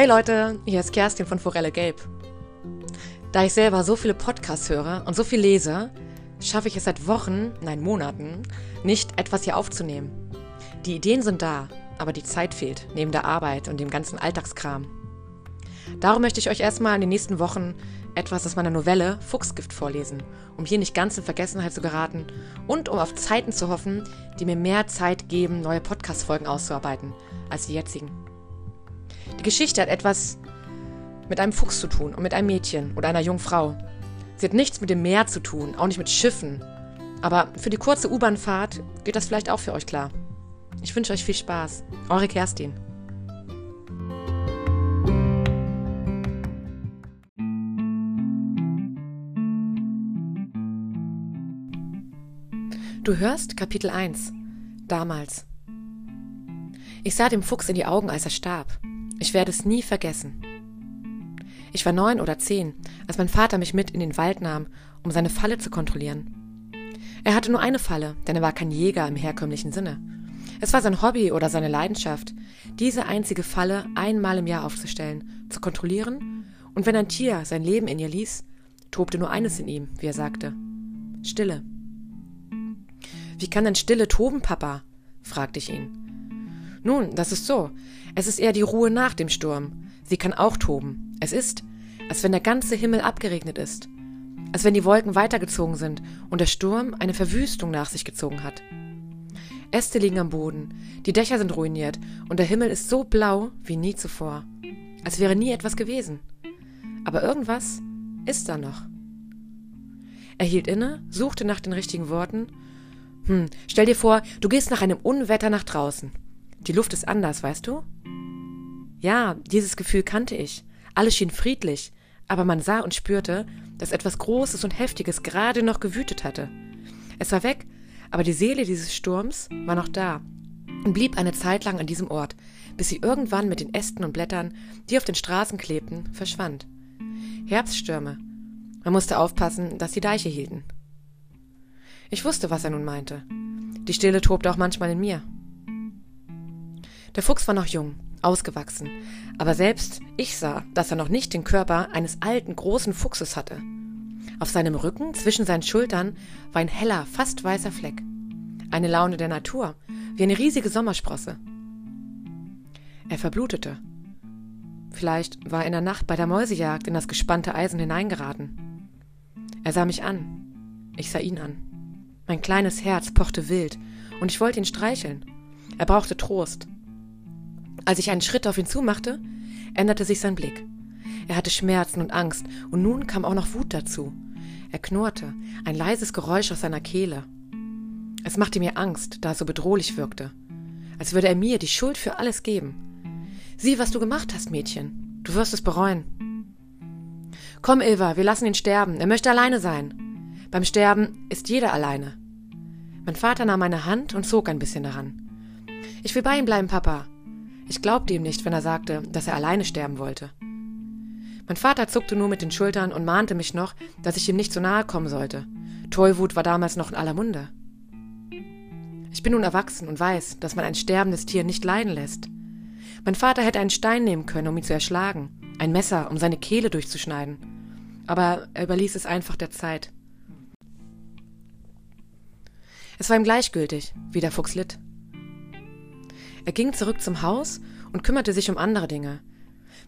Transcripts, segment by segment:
Hey Leute, hier ist Kerstin von Forelle Gelb. Da ich selber so viele Podcasts höre und so viel lese, schaffe ich es seit Wochen, nein Monaten, nicht etwas hier aufzunehmen. Die Ideen sind da, aber die Zeit fehlt, neben der Arbeit und dem ganzen Alltagskram. Darum möchte ich euch erstmal in den nächsten Wochen etwas aus meiner Novelle Fuchsgift vorlesen, um hier nicht ganz in Vergessenheit zu geraten und um auf Zeiten zu hoffen, die mir mehr Zeit geben, neue Podcast-Folgen auszuarbeiten, als die jetzigen. Die Geschichte hat etwas mit einem Fuchs zu tun und mit einem Mädchen oder einer jungen Frau. Sie hat nichts mit dem Meer zu tun, auch nicht mit Schiffen. Aber für die kurze U-Bahn-Fahrt geht das vielleicht auch für euch klar. Ich wünsche euch viel Spaß. Eure Kerstin. Du hörst Kapitel 1. Damals. Ich sah dem Fuchs in die Augen, als er starb. Ich werde es nie vergessen. Ich war neun oder zehn, als mein Vater mich mit in den Wald nahm, um seine Falle zu kontrollieren. Er hatte nur eine Falle, denn er war kein Jäger im herkömmlichen Sinne. Es war sein Hobby oder seine Leidenschaft, diese einzige Falle einmal im Jahr aufzustellen, zu kontrollieren, und wenn ein Tier sein Leben in ihr ließ, tobte nur eines in ihm, wie er sagte. Stille. Wie kann denn Stille toben, Papa? fragte ich ihn. Nun, das ist so. Es ist eher die Ruhe nach dem Sturm. Sie kann auch toben. Es ist, als wenn der ganze Himmel abgeregnet ist. Als wenn die Wolken weitergezogen sind und der Sturm eine Verwüstung nach sich gezogen hat. Äste liegen am Boden, die Dächer sind ruiniert und der Himmel ist so blau wie nie zuvor. Als wäre nie etwas gewesen. Aber irgendwas ist da noch. Er hielt inne, suchte nach den richtigen Worten. Hm, stell dir vor, du gehst nach einem Unwetter nach draußen. Die Luft ist anders, weißt du? Ja, dieses Gefühl kannte ich. Alles schien friedlich, aber man sah und spürte, dass etwas Großes und Heftiges gerade noch gewütet hatte. Es war weg, aber die Seele dieses Sturms war noch da und blieb eine Zeit lang an diesem Ort, bis sie irgendwann mit den Ästen und Blättern, die auf den Straßen klebten, verschwand. Herbststürme. Man musste aufpassen, dass die Deiche hielten. Ich wusste, was er nun meinte. Die Stille tobte auch manchmal in mir. Der Fuchs war noch jung, ausgewachsen, aber selbst ich sah, dass er noch nicht den Körper eines alten, großen Fuchses hatte. Auf seinem Rücken, zwischen seinen Schultern, war ein heller, fast weißer Fleck. Eine Laune der Natur, wie eine riesige Sommersprosse. Er verblutete. Vielleicht war er in der Nacht bei der Mäusejagd in das gespannte Eisen hineingeraten. Er sah mich an. Ich sah ihn an. Mein kleines Herz pochte wild, und ich wollte ihn streicheln. Er brauchte Trost. Als ich einen Schritt auf ihn zumachte, änderte sich sein Blick. Er hatte Schmerzen und Angst, und nun kam auch noch Wut dazu. Er knurrte, ein leises Geräusch aus seiner Kehle. Es machte mir Angst, da er so bedrohlich wirkte, als würde er mir die Schuld für alles geben. Sieh, was du gemacht hast, Mädchen. Du wirst es bereuen. Komm, Ilva, wir lassen ihn sterben. Er möchte alleine sein. Beim Sterben ist jeder alleine. Mein Vater nahm meine Hand und zog ein bisschen daran. Ich will bei ihm bleiben, Papa. Ich glaubte ihm nicht, wenn er sagte, dass er alleine sterben wollte. Mein Vater zuckte nur mit den Schultern und mahnte mich noch, dass ich ihm nicht so nahe kommen sollte. Tollwut war damals noch in aller Munde. Ich bin nun erwachsen und weiß, dass man ein sterbendes Tier nicht leiden lässt. Mein Vater hätte einen Stein nehmen können, um ihn zu erschlagen, ein Messer, um seine Kehle durchzuschneiden. Aber er überließ es einfach der Zeit. Es war ihm gleichgültig, wie der Fuchs litt. Er ging zurück zum Haus und kümmerte sich um andere Dinge.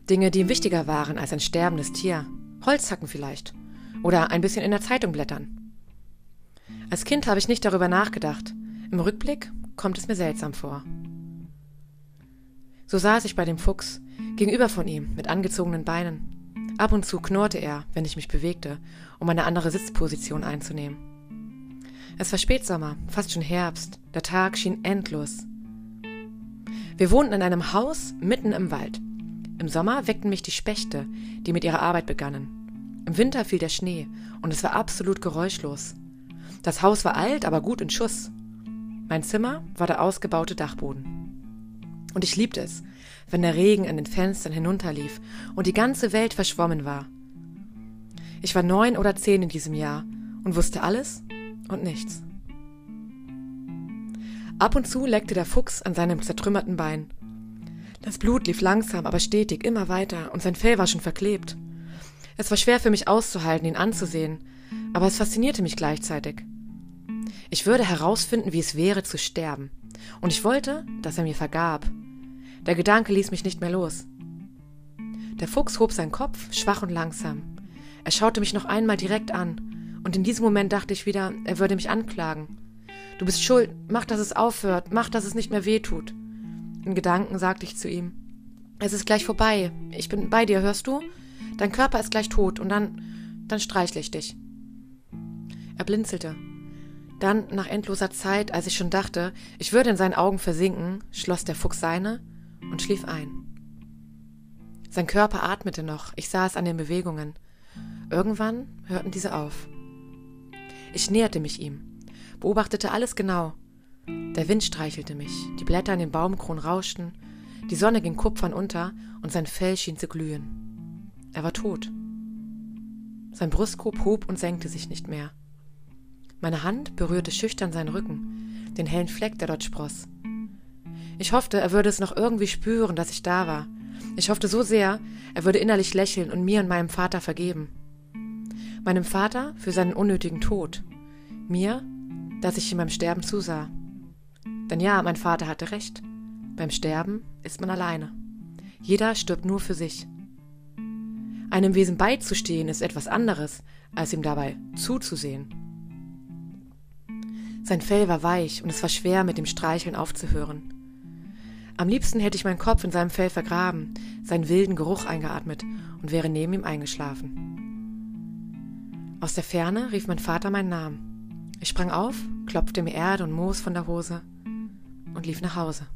Dinge, die ihm wichtiger waren als ein sterbendes Tier. Holzhacken vielleicht. Oder ein bisschen in der Zeitung blättern. Als Kind habe ich nicht darüber nachgedacht. Im Rückblick kommt es mir seltsam vor. So saß ich bei dem Fuchs, gegenüber von ihm, mit angezogenen Beinen. Ab und zu knurrte er, wenn ich mich bewegte, um eine andere Sitzposition einzunehmen. Es war Spätsommer, fast schon Herbst. Der Tag schien endlos. Wir wohnten in einem Haus mitten im Wald. Im Sommer weckten mich die Spechte, die mit ihrer Arbeit begannen. Im Winter fiel der Schnee und es war absolut geräuschlos. Das Haus war alt, aber gut in Schuss. Mein Zimmer war der ausgebaute Dachboden. Und ich liebte es, wenn der Regen an den Fenstern hinunterlief und die ganze Welt verschwommen war. Ich war neun oder zehn in diesem Jahr und wusste alles und nichts. Ab und zu leckte der Fuchs an seinem zertrümmerten Bein. Das Blut lief langsam, aber stetig, immer weiter, und sein Fell war schon verklebt. Es war schwer für mich auszuhalten, ihn anzusehen, aber es faszinierte mich gleichzeitig. Ich würde herausfinden, wie es wäre zu sterben, und ich wollte, dass er mir vergab. Der Gedanke ließ mich nicht mehr los. Der Fuchs hob seinen Kopf, schwach und langsam. Er schaute mich noch einmal direkt an, und in diesem Moment dachte ich wieder, er würde mich anklagen. Du bist schuld, mach, dass es aufhört, mach, dass es nicht mehr weh tut. In Gedanken sagte ich zu ihm, es ist gleich vorbei, ich bin bei dir, hörst du? Dein Körper ist gleich tot und dann, dann streichle ich dich. Er blinzelte. Dann, nach endloser Zeit, als ich schon dachte, ich würde in seinen Augen versinken, schloss der Fuchs seine und schlief ein. Sein Körper atmete noch, ich sah es an den Bewegungen. Irgendwann hörten diese auf. Ich näherte mich ihm, beobachtete alles genau. Der Wind streichelte mich, die Blätter an den Baumkronen rauschten, die Sonne ging kupfern unter und sein Fell schien zu glühen. Er war tot. Sein Brustkorb hob und senkte sich nicht mehr. Meine Hand berührte schüchtern seinen Rücken, den hellen Fleck, der dort spross. Ich hoffte, er würde es noch irgendwie spüren, dass ich da war. Ich hoffte so sehr, er würde innerlich lächeln und mir und meinem Vater vergeben meinem Vater für seinen unnötigen Tod, mir, dass ich ihm beim Sterben zusah. Denn ja, mein Vater hatte recht. Beim Sterben ist man alleine. Jeder stirbt nur für sich. Einem Wesen beizustehen ist etwas anderes, als ihm dabei zuzusehen. Sein Fell war weich und es war schwer, mit dem Streicheln aufzuhören. Am liebsten hätte ich meinen Kopf in seinem Fell vergraben, seinen wilden Geruch eingeatmet und wäre neben ihm eingeschlafen. Aus der Ferne rief mein Vater meinen Namen. Ich sprang auf, klopfte mir Erde und Moos von der Hose und lief nach Hause.